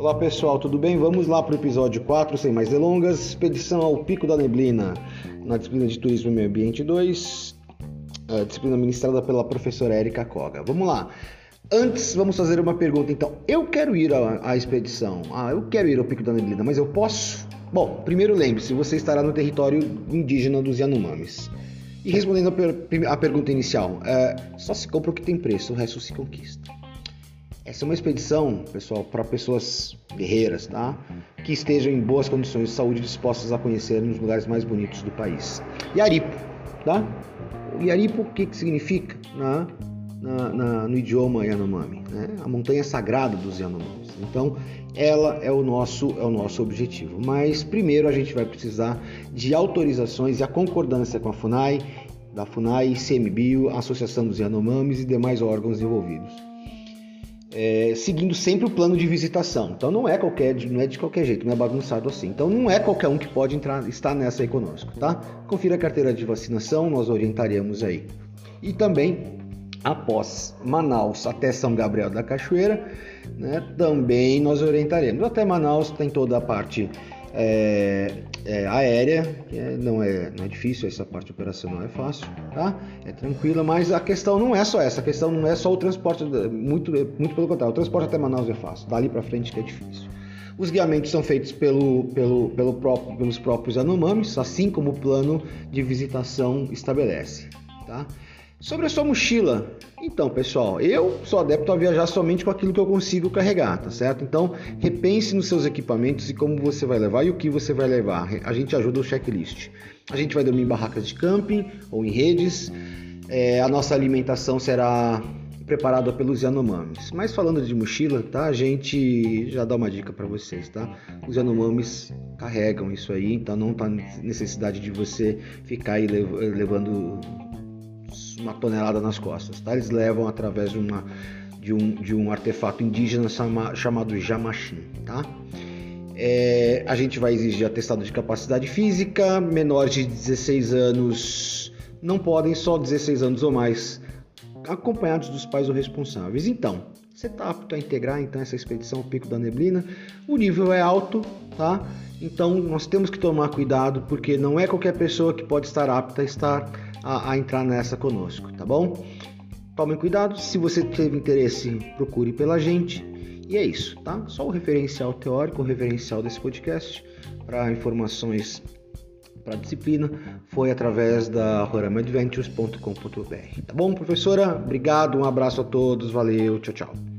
Olá pessoal, tudo bem? Vamos lá para o episódio 4, sem mais delongas. Expedição ao Pico da Neblina, na disciplina de Turismo e Meio Ambiente 2, a disciplina ministrada pela professora Erika Koga. Vamos lá. Antes, vamos fazer uma pergunta então. Eu quero ir à, à expedição. Ah, eu quero ir ao Pico da Neblina, mas eu posso? Bom, primeiro lembre-se, você estará no território indígena dos Yanomamis. E respondendo a, per pergunta inicial, é, só se compra o que tem preço, o resto se conquista. Essa é uma expedição, pessoal, para pessoas guerreiras, tá? Que estejam em boas condições de saúde dispostas a conhecer nos lugares mais bonitos do país. Yaripo, tá? Yaripo, o que, que significa né? na, na, no idioma Yanomami? Né? A montanha sagrada dos Yanomamis. Então, ela é o nosso é o nosso objetivo. Mas primeiro a gente vai precisar de autorizações e a concordância com a FUNAI, da FUNAI, CMBio, Associação dos Yanomamis e demais órgãos envolvidos é, seguindo sempre o plano de visitação. Então não é qualquer, não é de qualquer jeito, não é bagunçado assim. Então não é qualquer um que pode entrar, estar nessa conosco, tá? Confira a carteira de vacinação, nós orientaremos aí. E também após Manaus até São Gabriel da Cachoeira, né, também nós orientaremos. Até Manaus tem toda a parte é, é, aérea, é, não, é, não é difícil, essa parte operacional é fácil, tá? É tranquila, mas a questão não é só essa, a questão não é só o transporte, muito, muito pelo contrário, o transporte até Manaus é fácil, dali para frente que é difícil. Os guiamentos são feitos pelo, pelo, pelo próprio, pelos próprios Anomamis, assim como o plano de visitação estabelece, tá? Sobre a sua mochila, então pessoal, eu sou adepto a viajar somente com aquilo que eu consigo carregar, tá certo? Então repense nos seus equipamentos e como você vai levar e o que você vai levar. A gente ajuda o checklist. A gente vai dormir em barracas de camping ou em redes. É, a nossa alimentação será preparada pelos Yanomamis. Mas falando de mochila, tá? A gente já dá uma dica para vocês, tá? Os Yanomamis carregam isso aí, então não tá necessidade de você ficar aí levando uma tonelada nas costas. Tá? Eles levam através de, uma, de, um, de um artefato indígena chama, chamado jamachim. Tá? É, a gente vai exigir atestado de capacidade física, menores de 16 anos não podem, só 16 anos ou mais, acompanhados dos pais ou responsáveis. Então, você está apto a integrar então essa expedição ao Pico da Neblina. O nível é alto, tá? Então nós temos que tomar cuidado porque não é qualquer pessoa que pode estar apta a estar a, a entrar nessa conosco, tá bom? Tomem cuidado, se você teve interesse, procure pela gente. E é isso, tá? Só o referencial teórico, o referencial desse podcast para informações para a disciplina foi através da roramadventures.com.br. Tá bom, professora? Obrigado, um abraço a todos, valeu, tchau, tchau.